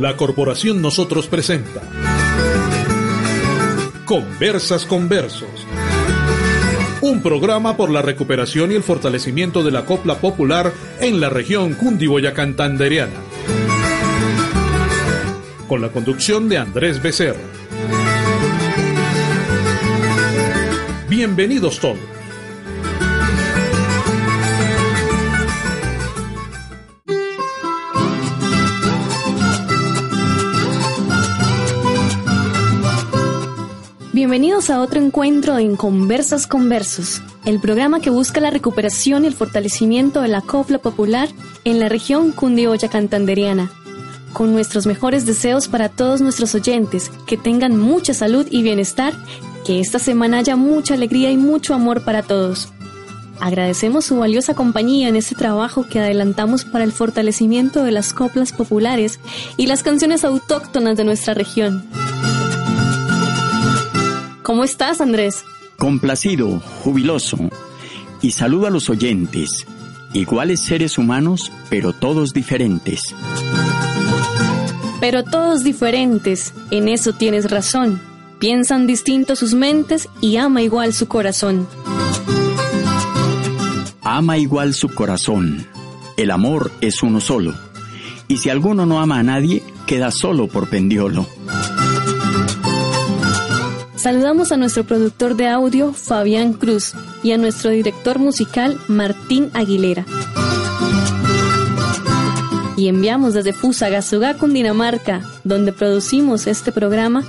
La Corporación Nosotros presenta Conversas con Versos. Un programa por la recuperación y el fortalecimiento de la copla popular en la región cundiboyacantanderiana. Con la conducción de Andrés Becerra. Bienvenidos todos. Bienvenidos a otro encuentro en Conversas con Versos, el programa que busca la recuperación y el fortalecimiento de la copla popular en la región cundiboya-cantanderiana. Con nuestros mejores deseos para todos nuestros oyentes, que tengan mucha salud y bienestar, que esta semana haya mucha alegría y mucho amor para todos. Agradecemos su valiosa compañía en este trabajo que adelantamos para el fortalecimiento de las coplas populares y las canciones autóctonas de nuestra región. ¿Cómo estás, Andrés? Complacido, jubiloso. Y saludo a los oyentes, iguales seres humanos, pero todos diferentes. Pero todos diferentes, en eso tienes razón. Piensan distinto sus mentes y ama igual su corazón. Ama igual su corazón. El amor es uno solo. Y si alguno no ama a nadie, queda solo por pendiolo. Saludamos a nuestro productor de audio, Fabián Cruz, y a nuestro director musical, Martín Aguilera. Y enviamos desde Fusagasugá, Cundinamarca, donde producimos este programa,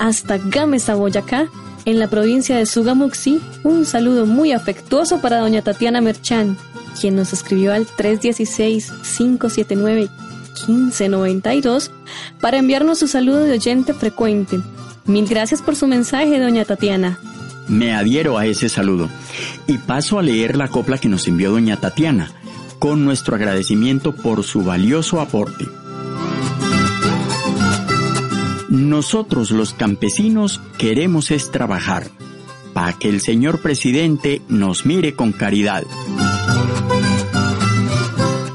hasta Gamesa, Boyacá, en la provincia de Sugamuxi, un saludo muy afectuoso para doña Tatiana Merchán, quien nos escribió al 316-579-1592 para enviarnos su saludo de oyente frecuente Mil gracias por su mensaje, doña Tatiana. Me adhiero a ese saludo y paso a leer la copla que nos envió doña Tatiana, con nuestro agradecimiento por su valioso aporte. Nosotros los campesinos queremos es trabajar, para que el señor presidente nos mire con caridad.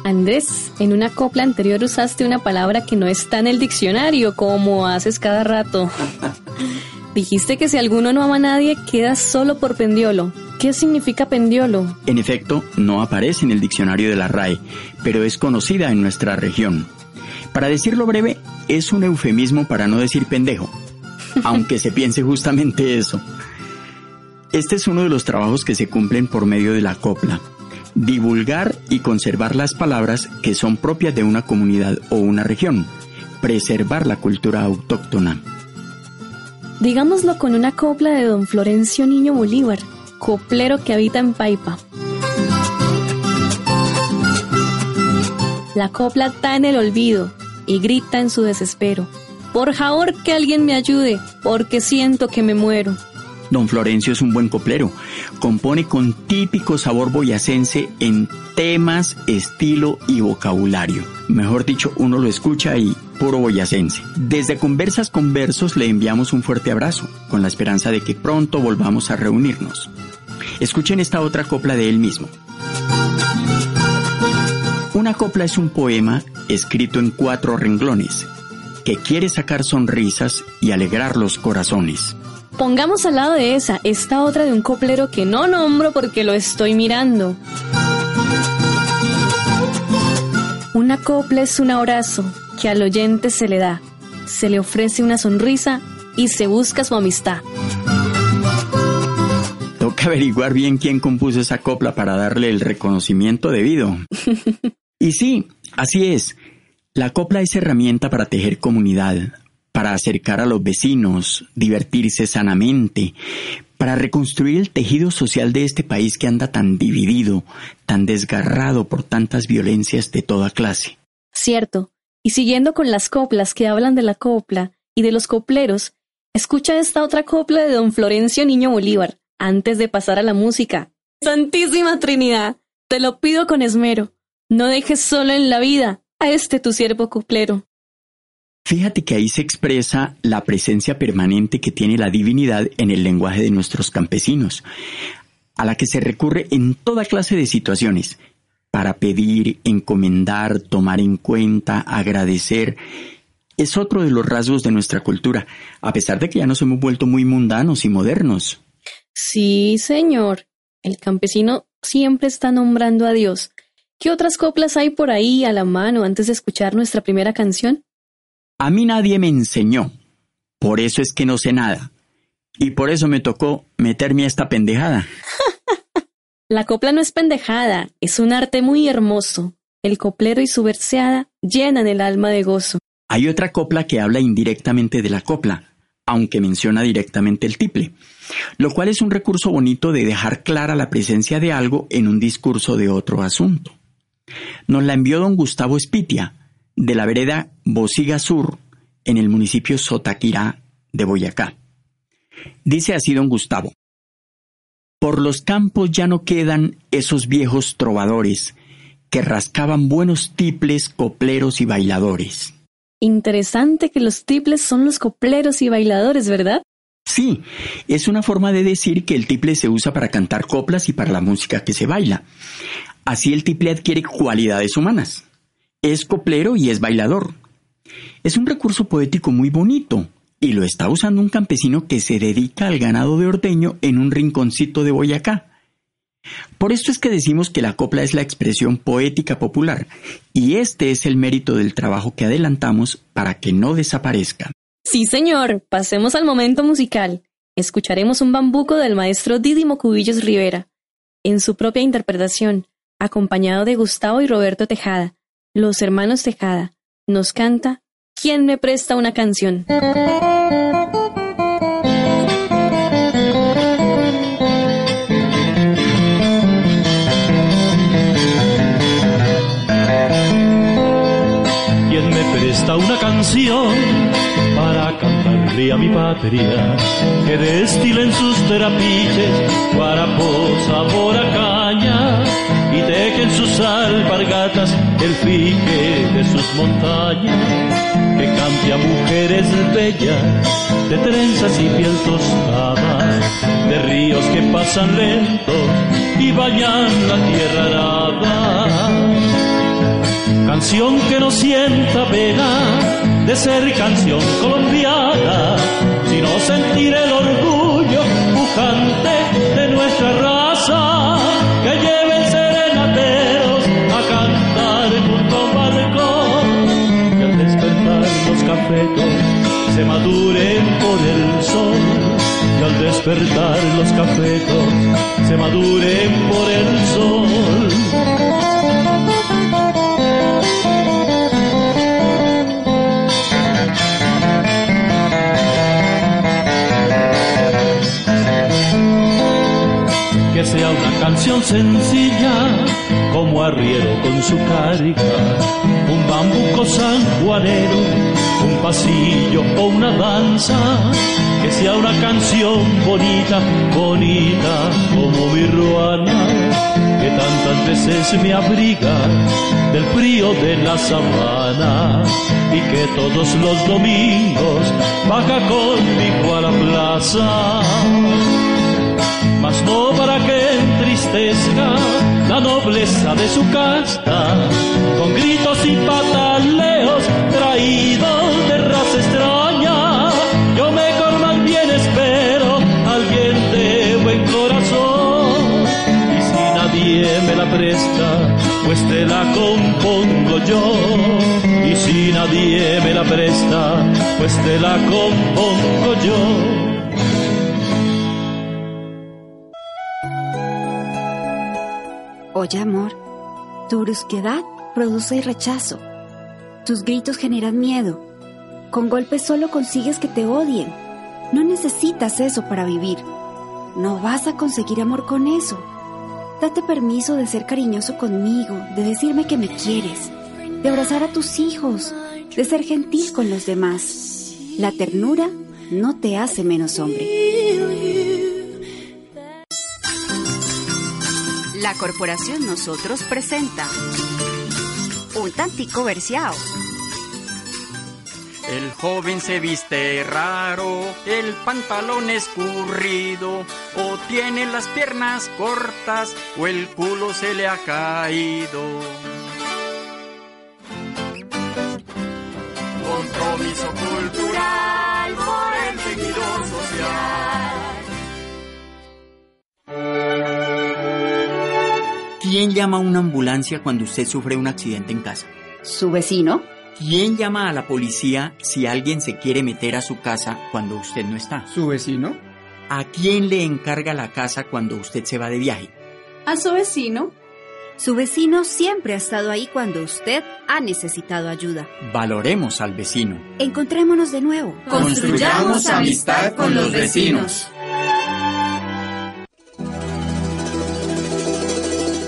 Andrés, en una copla anterior usaste una palabra que no está en el diccionario, como haces cada rato. Dijiste que si alguno no ama a nadie, queda solo por pendiolo. ¿Qué significa pendiolo? En efecto, no aparece en el diccionario de la RAE, pero es conocida en nuestra región. Para decirlo breve, es un eufemismo para no decir pendejo, aunque se piense justamente eso. Este es uno de los trabajos que se cumplen por medio de la copla. Divulgar y conservar las palabras que son propias de una comunidad o una región. Preservar la cultura autóctona. Digámoslo con una copla de don Florencio Niño Bolívar, coplero que habita en Paipa. La copla está en el olvido y grita en su desespero. Por favor que alguien me ayude, porque siento que me muero. Don Florencio es un buen coplero. Compone con típico sabor boyacense en temas, estilo y vocabulario. Mejor dicho, uno lo escucha y puro. Desde Conversas con Versos le enviamos un fuerte abrazo, con la esperanza de que pronto volvamos a reunirnos. Escuchen esta otra copla de él mismo. Una copla es un poema escrito en cuatro renglones, que quiere sacar sonrisas y alegrar los corazones. Pongamos al lado de esa esta otra de un coplero que no nombro porque lo estoy mirando. Una copla es un abrazo que al oyente se le da, se le ofrece una sonrisa y se busca su amistad. Toca averiguar bien quién compuso esa copla para darle el reconocimiento debido. y sí, así es. La copla es herramienta para tejer comunidad, para acercar a los vecinos, divertirse sanamente, para reconstruir el tejido social de este país que anda tan dividido, tan desgarrado por tantas violencias de toda clase. Cierto. Y siguiendo con las coplas que hablan de la copla y de los copleros, escucha esta otra copla de don Florencio Niño Bolívar, antes de pasar a la música. Santísima Trinidad, te lo pido con esmero, no dejes solo en la vida a este tu siervo coplero. Fíjate que ahí se expresa la presencia permanente que tiene la divinidad en el lenguaje de nuestros campesinos, a la que se recurre en toda clase de situaciones, para pedir, encomendar, tomar en cuenta, agradecer. Es otro de los rasgos de nuestra cultura, a pesar de que ya nos hemos vuelto muy mundanos y modernos. Sí, señor. El campesino siempre está nombrando a Dios. ¿Qué otras coplas hay por ahí a la mano antes de escuchar nuestra primera canción? A mí nadie me enseñó, por eso es que no sé nada. Y por eso me tocó meterme a esta pendejada. La copla no es pendejada, es un arte muy hermoso. El coplero y su verseada llenan el alma de gozo. Hay otra copla que habla indirectamente de la copla, aunque menciona directamente el tiple, lo cual es un recurso bonito de dejar clara la presencia de algo en un discurso de otro asunto. Nos la envió don Gustavo Espitia, de la vereda Bosiga Sur, en el municipio Sotaquirá de Boyacá. Dice así don Gustavo, Por los campos ya no quedan esos viejos trovadores que rascaban buenos tiples, copleros y bailadores. Interesante que los tiples son los copleros y bailadores, ¿verdad? Sí, es una forma de decir que el tiple se usa para cantar coplas y para la música que se baila. Así el tiple adquiere cualidades humanas es coplero y es bailador. Es un recurso poético muy bonito y lo está usando un campesino que se dedica al ganado de ordeño en un rinconcito de Boyacá. Por esto es que decimos que la copla es la expresión poética popular y este es el mérito del trabajo que adelantamos para que no desaparezca. Sí, señor, pasemos al momento musical. Escucharemos un bambuco del maestro Didimo Cubillos Rivera, en su propia interpretación, acompañado de Gustavo y Roberto Tejada, los hermanos Tejada nos canta ¿Quién me presta una canción? ¿Quién me presta una canción para cantarle a mi patria que destilen sus terapiches guarapos sabor a caña y dejen sus alpargatas el fique de sus montañas, que cante a mujeres bellas de trenzas y piel tostada, de ríos que pasan lentos y bañan la tierra arada. Canción que no sienta pena de ser canción colombiana, sino sentir el orgullo se maduren por el sol y al despertar los cafetos se maduren por el sol. Que sea una canción sencilla como arriero con su carga, un bambuco sanjuanero un pasillo o una danza, que sea una canción bonita, bonita como mi ruana, que tantas veces me abriga del frío de la sabana y que todos los domingos baja conmigo a la plaza. Mas no para que entristezca la nobleza de su casta, con gritos y pataleos presta, pues te la compongo yo. Y si nadie me la presta, pues te la compongo yo. Oye, amor, tu brusquedad produce rechazo. Tus gritos generan miedo. Con golpes solo consigues que te odien. No necesitas eso para vivir. No vas a conseguir amor con eso. Date permiso de ser cariñoso conmigo, de decirme que me quieres, de abrazar a tus hijos, de ser gentil con los demás. La ternura no te hace menos hombre. La Corporación Nosotros presenta un tantico verseado. El joven se viste raro, el pantalón escurrido, o tiene las piernas cortas, o el culo se le ha caído. Compromiso cultural por el tejido social. ¿Quién llama a una ambulancia cuando usted sufre un accidente en casa? ¿Su vecino? ¿Quién llama a la policía si alguien se quiere meter a su casa cuando usted no está? ¿Su vecino? ¿A quién le encarga la casa cuando usted se va de viaje? ¿A su vecino? Su vecino siempre ha estado ahí cuando usted ha necesitado ayuda. Valoremos al vecino. Encontrémonos de nuevo. Construyamos amistad con los vecinos.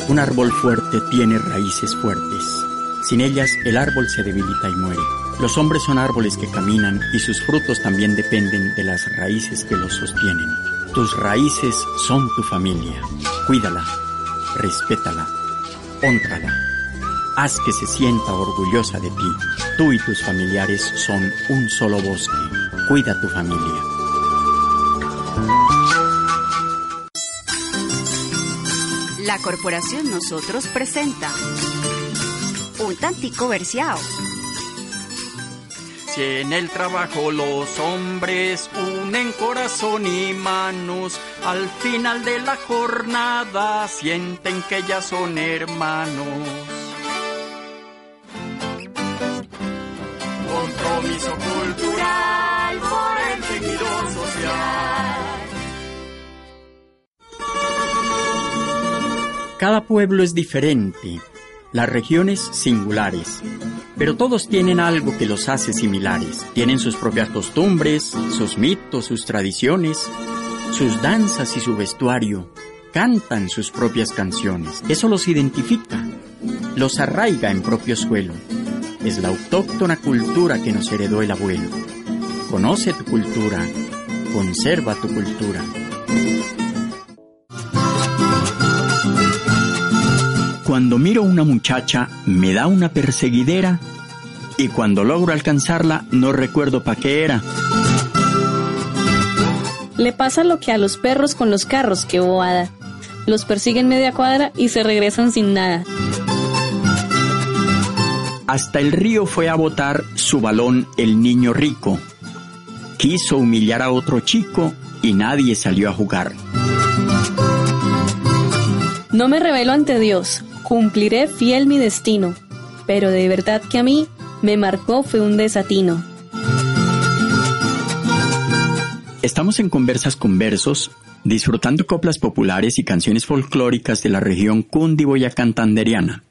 Un árbol fuerte tiene raíces fuertes. Sin ellas, el árbol se debilita y muere. Los hombres son árboles que caminan y sus frutos también dependen de las raíces que los sostienen. Tus raíces son tu familia. Cuídala, respétala, honrala. Haz que se sienta orgullosa de ti. Tú y tus familiares son un solo bosque. Cuida tu familia. La Corporación Nosotros presenta un tantico verseado. Si en el trabajo los hombres unen corazón y manos, al final de la jornada sienten que ya son hermanos. Compromiso cultural por el tejido social. Cada pueblo es diferente, las regiones singulares, pero todos tienen algo que los hace similares. Tienen sus propias costumbres, sus mitos, sus tradiciones, sus danzas y su vestuario. Cantan sus propias canciones. Eso los identifica, los arraiga en propio suelo. Es la autóctona cultura que nos heredó el abuelo. Conoce tu cultura, conserva tu cultura. Cuando miro una muchacha me da una perseguidera y cuando logro alcanzarla no recuerdo pa' qué era. Le pasa lo que a los perros con los carros, que bobada. Los persiguen media cuadra y se regresan sin nada. Hasta el río fue a botar su balón el niño rico. Quiso humillar a otro chico y nadie salió a jugar. No me revelo ante Dios, cumpliré fiel mi destino, pero de verdad que a mí me marcó fue un desatino. Estamos en Conversas con Versos, disfrutando coplas populares y canciones folclóricas de la región cundiboyacantanderiana.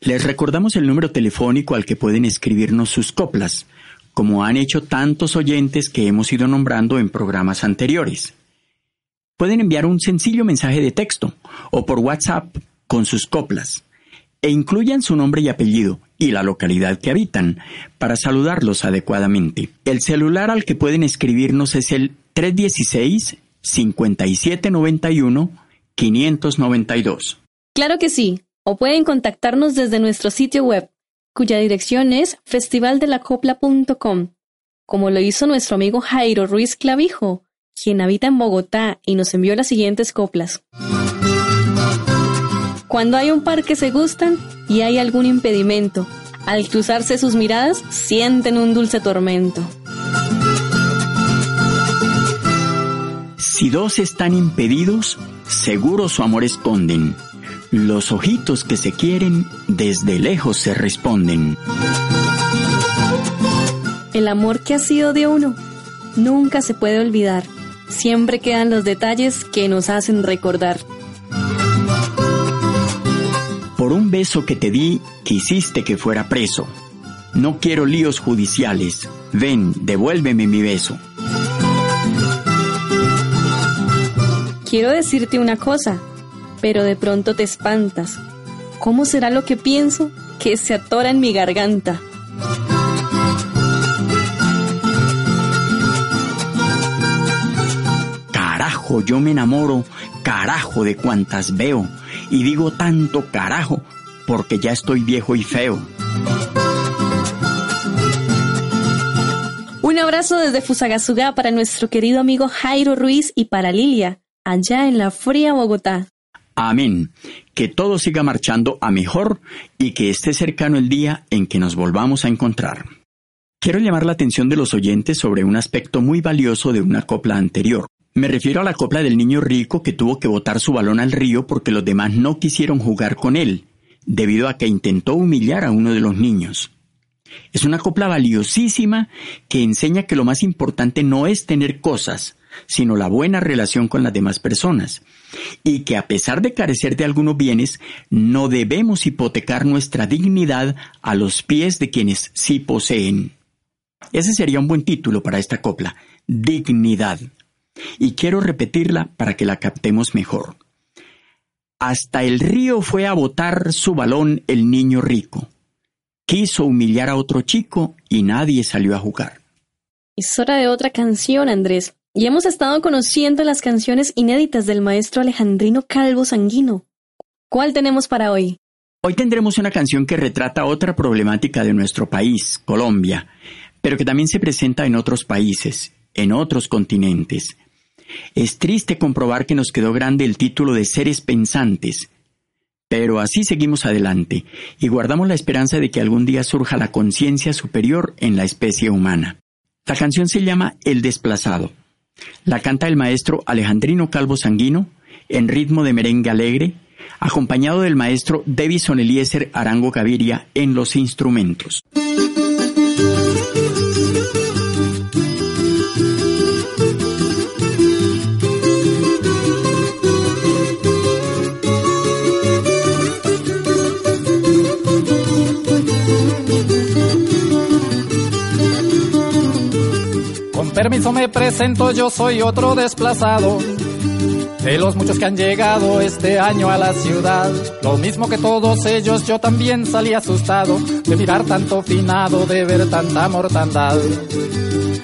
Les recordamos el número telefónico al que pueden escribirnos sus coplas, como han hecho tantos oyentes que hemos ido nombrando en programas anteriores. Pueden enviar un sencillo mensaje de texto o por WhatsApp con sus coplas e incluyan su nombre y apellido y la localidad que habitan para saludarlos adecuadamente. El celular al que pueden escribirnos es el 316 5791 592. Claro que sí, o pueden contactarnos desde nuestro sitio web, cuya dirección es festivaldelacopla.com, como lo hizo nuestro amigo Jairo Ruiz Clavijo, quien habita en Bogotá y nos envió las siguientes coplas. Cuando hay un par que se gustan y hay algún impedimento, al cruzarse sus miradas sienten un dulce tormento. Si dos están impedidos, seguro su amor esconden. Los ojitos que se quieren desde lejos se responden. El amor que ha sido de uno nunca se puede olvidar. Siempre quedan los detalles que nos hacen recordar. Por un beso que te di, quisiste que fuera preso. No quiero líos judiciales. Ven, devuélveme mi beso. Quiero decirte una cosa, pero de pronto te espantas. ¿Cómo será lo que pienso que se atora en mi garganta? Carajo, yo me enamoro, carajo de cuantas veo, y digo tanto carajo, porque ya estoy viejo y feo. Un abrazo desde Fusagasugá para nuestro querido amigo Jairo Ruiz y para Lilia, allá en la fría Bogotá. Amén. Que todo siga marchando a mejor y que esté cercano el día en que nos volvamos a encontrar. Quiero llamar la atención de los oyentes sobre un aspecto muy valioso de una copla anterior. Me refiero a la copla del niño rico que tuvo que botar su balón al río porque los demás no quisieron jugar con él, debido a que intentó humillar a uno de los niños. Es una copla valiosísima que enseña que lo más importante no es tener cosas, sino la buena relación con las demás personas, y que a pesar de carecer de algunos bienes, no debemos hipotecar nuestra dignidad a los pies de quienes sí poseen. Ese sería un buen título para esta copla, dignidad. Y quiero repetirla para que la captemos mejor. Hasta el río fue a botar su balón el niño rico. Quiso humillar a otro chico y nadie salió a jugar. Es hora de otra canción, Andrés. Y hemos estado conociendo las canciones inéditas del maestro Alejandrino Calvo Sanguino. ¿Cuál tenemos para hoy? Hoy tendremos una canción que retrata otra problemática de nuestro país, Colombia, pero que también se presenta en otros países, en otros continentes. Es triste comprobar que nos quedó grande el título de seres pensantes, pero así seguimos adelante y guardamos la esperanza de que algún día surja la conciencia superior en la especie humana. La canción se llama El desplazado. La canta el maestro Alejandrino Calvo Sanguino en ritmo de merengue alegre, acompañado del maestro Davison Eliezer Arango Gaviria en los instrumentos. Permiso me presento, yo soy otro desplazado. De los muchos que han llegado este año a la ciudad, lo mismo que todos ellos, yo también salí asustado de mirar tanto finado, de ver tanta mortandad.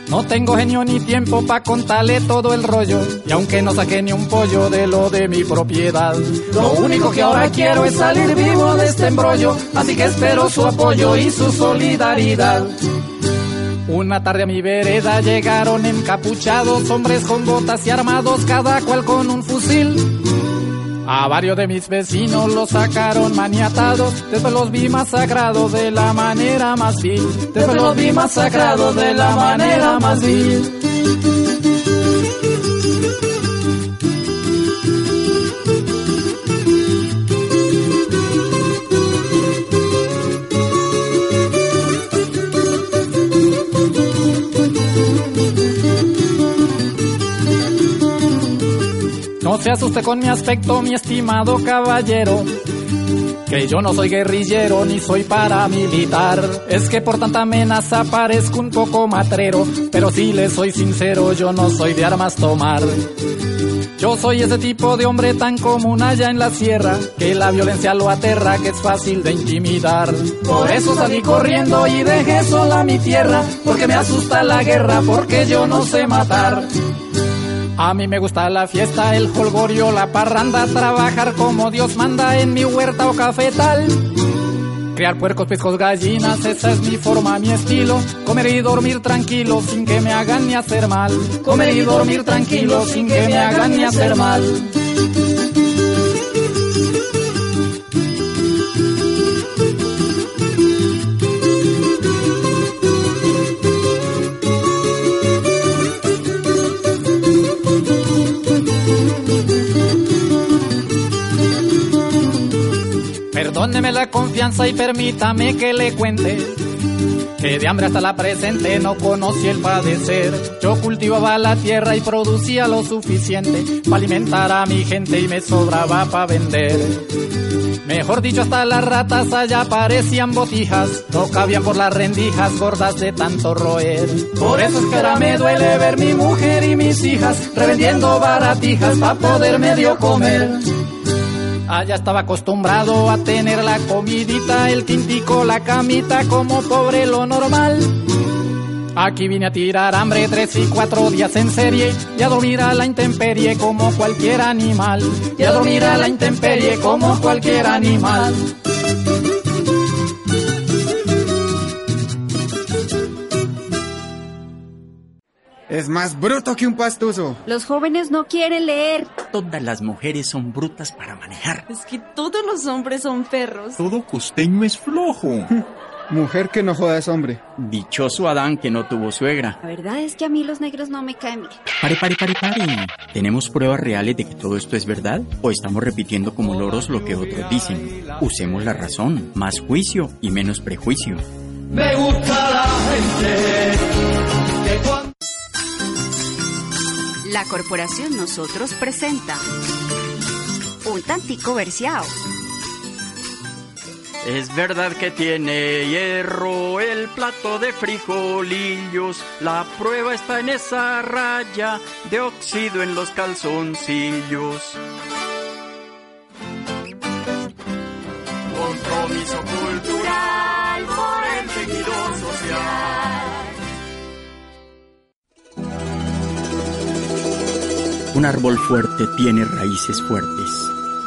No tengo genio ni tiempo pa' contarle todo el rollo, y aunque no saqué ni un pollo de lo de mi propiedad, lo único que ahora quiero es salir vivo de este embrollo, así que espero su apoyo y su solidaridad. Una tarde a mi vereda llegaron encapuchados hombres con botas y armados, cada cual con un fusil. A varios de mis vecinos los sacaron maniatados, después los vi masacrados de la manera más vil. Después los vi masacrados de la manera más vil. Se asuste con mi aspecto, mi estimado caballero. Que yo no soy guerrillero ni soy paramilitar. Es que por tanta amenaza parezco un poco matrero. Pero si le soy sincero, yo no soy de armas tomar. Yo soy ese tipo de hombre tan común allá en la sierra, que la violencia lo aterra, que es fácil de intimidar. Por eso salí corriendo y dejé sola mi tierra, porque me asusta la guerra, porque yo no sé matar. A mí me gusta la fiesta, el jolgorio, la parranda, trabajar como Dios manda en mi huerta o cafetal. Criar puercos, pescos, gallinas, esa es mi forma, mi estilo. Comer y dormir tranquilo sin que me hagan ni hacer mal. Comer y dormir tranquilo sin que me hagan ni hacer mal. Deme la confianza y permítame que le cuente que de hambre hasta la presente no conocí el padecer. Yo cultivaba la tierra y producía lo suficiente para alimentar a mi gente y me sobraba para vender. Mejor dicho, hasta las ratas allá parecían botijas, no cabían por las rendijas gordas de tanto roer. Por eso es que ahora me duele ver mi mujer y mis hijas revendiendo baratijas para poder medio comer. Allá estaba acostumbrado a tener la comidita, el tintico, la camita, como pobre lo normal. Aquí vine a tirar hambre tres y cuatro días en serie y a dormir a la intemperie como cualquier animal. Y a dormir a la intemperie como cualquier animal. Es más bruto que un pastuso. Los jóvenes no quieren leer. Todas las mujeres son brutas para manejar. Es que todos los hombres son perros. Todo costeño es flojo. Mujer que no joda es hombre. Dichoso Adán que no tuvo suegra. La verdad es que a mí los negros no me caen bien. Pare, pare, pare, pare. ¿Tenemos pruebas reales de que todo esto es verdad? ¿O estamos repitiendo como loros lo que otros dicen? Usemos la razón, más juicio y menos prejuicio. Me gusta la gente La Corporación Nosotros presenta Un Tantico Versiao. Es verdad que tiene hierro el plato de frijolillos. La prueba está en esa raya de óxido en los calzoncillos. Un árbol fuerte tiene raíces fuertes.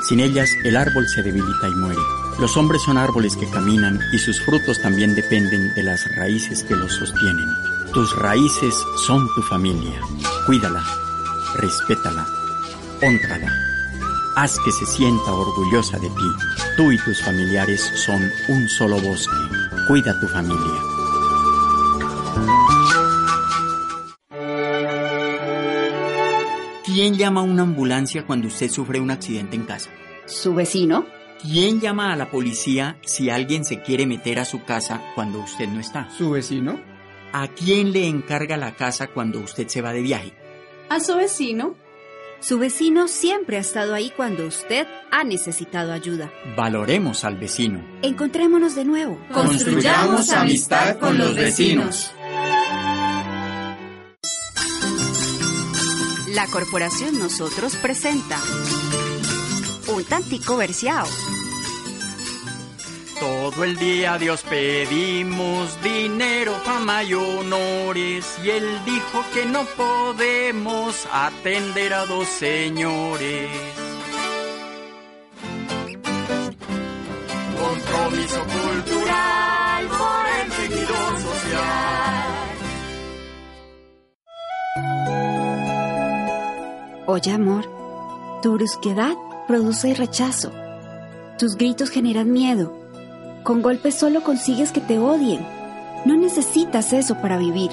Sin ellas, el árbol se debilita y muere. Los hombres son árboles que caminan y sus frutos también dependen de las raíces que los sostienen. Tus raíces son tu familia. Cuídala, respétala, honrala. Haz que se sienta orgullosa de ti. Tú y tus familiares son un solo bosque. Cuida tu familia. ¿Quién llama a una ambulancia cuando usted sufre un accidente en casa? ¿Su vecino? ¿Quién llama a la policía si alguien se quiere meter a su casa cuando usted no está? ¿Su vecino? ¿A quién le encarga la casa cuando usted se va de viaje? ¿A su vecino? Su vecino siempre ha estado ahí cuando usted ha necesitado ayuda. Valoremos al vecino. Encontrémonos de nuevo. Construyamos amistad con los vecinos. La Corporación Nosotros presenta Un Tantico Versiao. Todo el día a Dios pedimos dinero, fama y honores. Y él dijo que no podemos atender a dos señores. Oye, amor, tu brusquedad produce rechazo. Tus gritos generan miedo. Con golpes solo consigues que te odien. No necesitas eso para vivir.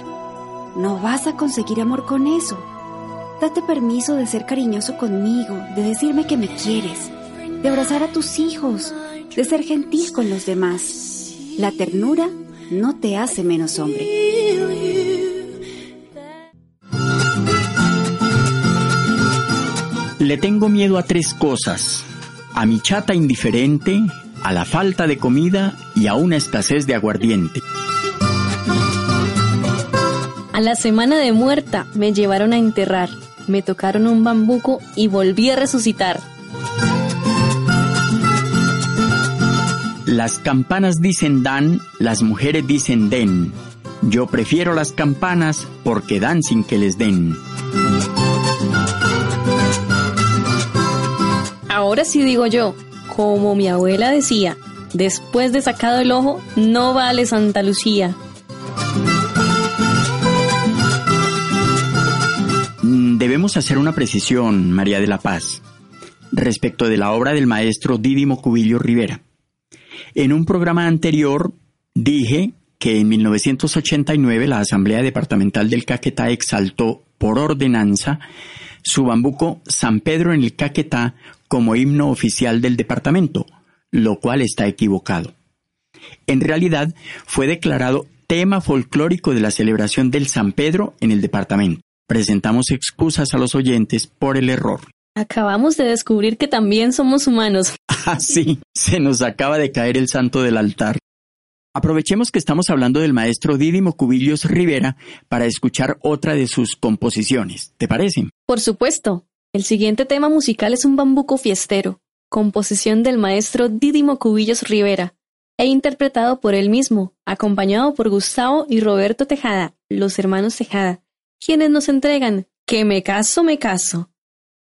No vas a conseguir amor con eso. Date permiso de ser cariñoso conmigo, de decirme que me quieres, de abrazar a tus hijos, de ser gentil con los demás. La ternura no te hace menos hombre. Le tengo miedo a tres cosas. A mi chata indiferente, a la falta de comida y a una escasez de aguardiente. A la semana de muerta me llevaron a enterrar, me tocaron un bambuco y volví a resucitar. Las campanas dicen dan, las mujeres dicen den. Yo prefiero las campanas porque dan sin que les den. Ahora sí digo yo, como mi abuela decía, después de sacado el ojo, no vale Santa Lucía. Mm, Debemos hacer una precisión, María de la Paz, respecto de la obra del maestro Dídimo Cubillo Rivera. En un programa anterior dije que en 1989 la Asamblea Departamental del Caquetá exaltó por ordenanza su bambuco San Pedro en el Caquetá como himno oficial del departamento, lo cual está equivocado. En realidad, fue declarado tema folclórico de la celebración del San Pedro en el departamento. Presentamos excusas a los oyentes por el error. Acabamos de descubrir que también somos humanos. Ah, sí, se nos acaba de caer el santo del altar. Aprovechemos que estamos hablando del maestro Dídimo Cubillos Rivera para escuchar otra de sus composiciones. ¿Te parece? Por supuesto. El siguiente tema musical es un bambuco fiestero, composición del maestro Dídimo Cubillos Rivera, e interpretado por él mismo, acompañado por Gustavo y Roberto Tejada, los hermanos Tejada, quienes nos entregan Que me caso, me caso.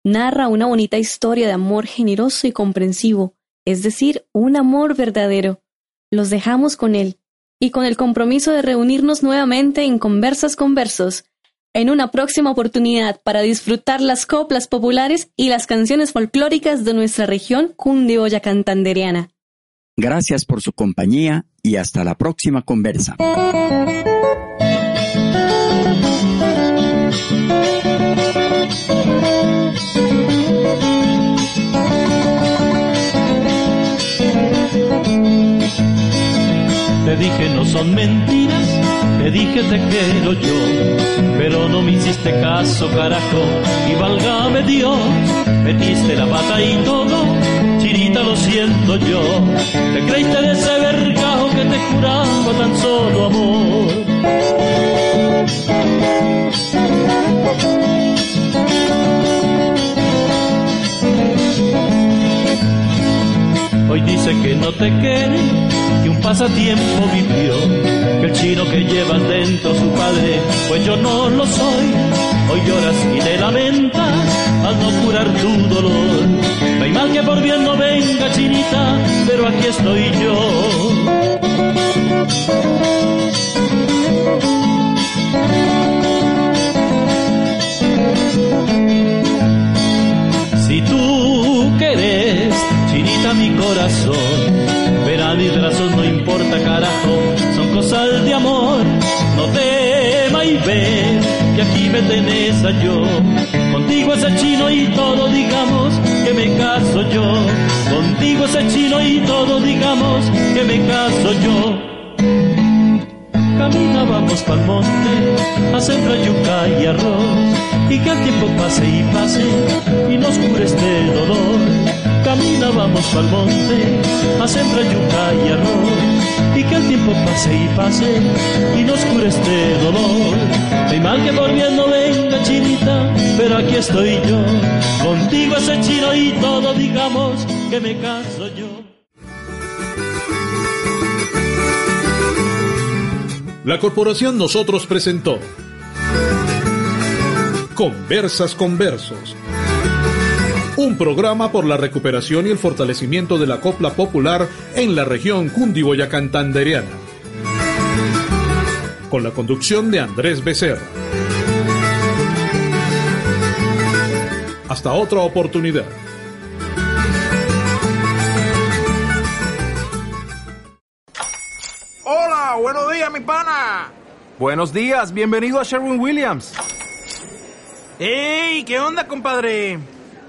Narra una bonita historia de amor generoso y comprensivo, es decir, un amor verdadero. Los dejamos con él, y con el compromiso de reunirnos nuevamente en Conversas con Versos, en una próxima oportunidad para disfrutar las coplas populares y las canciones folclóricas de nuestra región cundioya cantanderiana. Gracias por su compañía y hasta la próxima conversa. Te dije no son mentiras, te dije te quiero yo, pero hiciste caso, carajo, y válgame Dios, metiste la pata y todo, chinita lo siento yo, te creíste de ese vergajo que te juraba tan solo amor. Hoy dice que no te quiere y un pasatiempo vivió. Que el chino que lleva dentro su padre, pues yo no lo soy. Hoy lloras y te lamentas al no curar tu dolor. No hay mal que por bien no venga, chinita, pero aquí estoy yo. Si tú querés, chinita mi corazón, carajo, son cosas de amor, no tema y ve que aquí me tenés a yo, contigo ese chino y todo digamos que me caso yo, contigo ese chino y todo digamos que me caso yo. Caminábamos pa'l monte a sembrar yuca y arroz y que el tiempo pase y pase y nos cure este dolor. Caminábamos pa'l monte a sembrar yuca y arroz y que el tiempo pase y pase y nos cure este dolor. No mal que por bien no venga chinita, pero aquí estoy yo, contigo ese chino y todo digamos que me caso yo. La corporación Nosotros presentó Conversas con Versos. Un programa por la recuperación y el fortalecimiento de la copla popular en la región cundiboyacantanderiana. Con la conducción de Andrés Becerra. Hasta otra oportunidad. Hola, buenos días, mi pana. Buenos días, bienvenido a Sherwin Williams. ¡Ey! ¿Qué onda, compadre?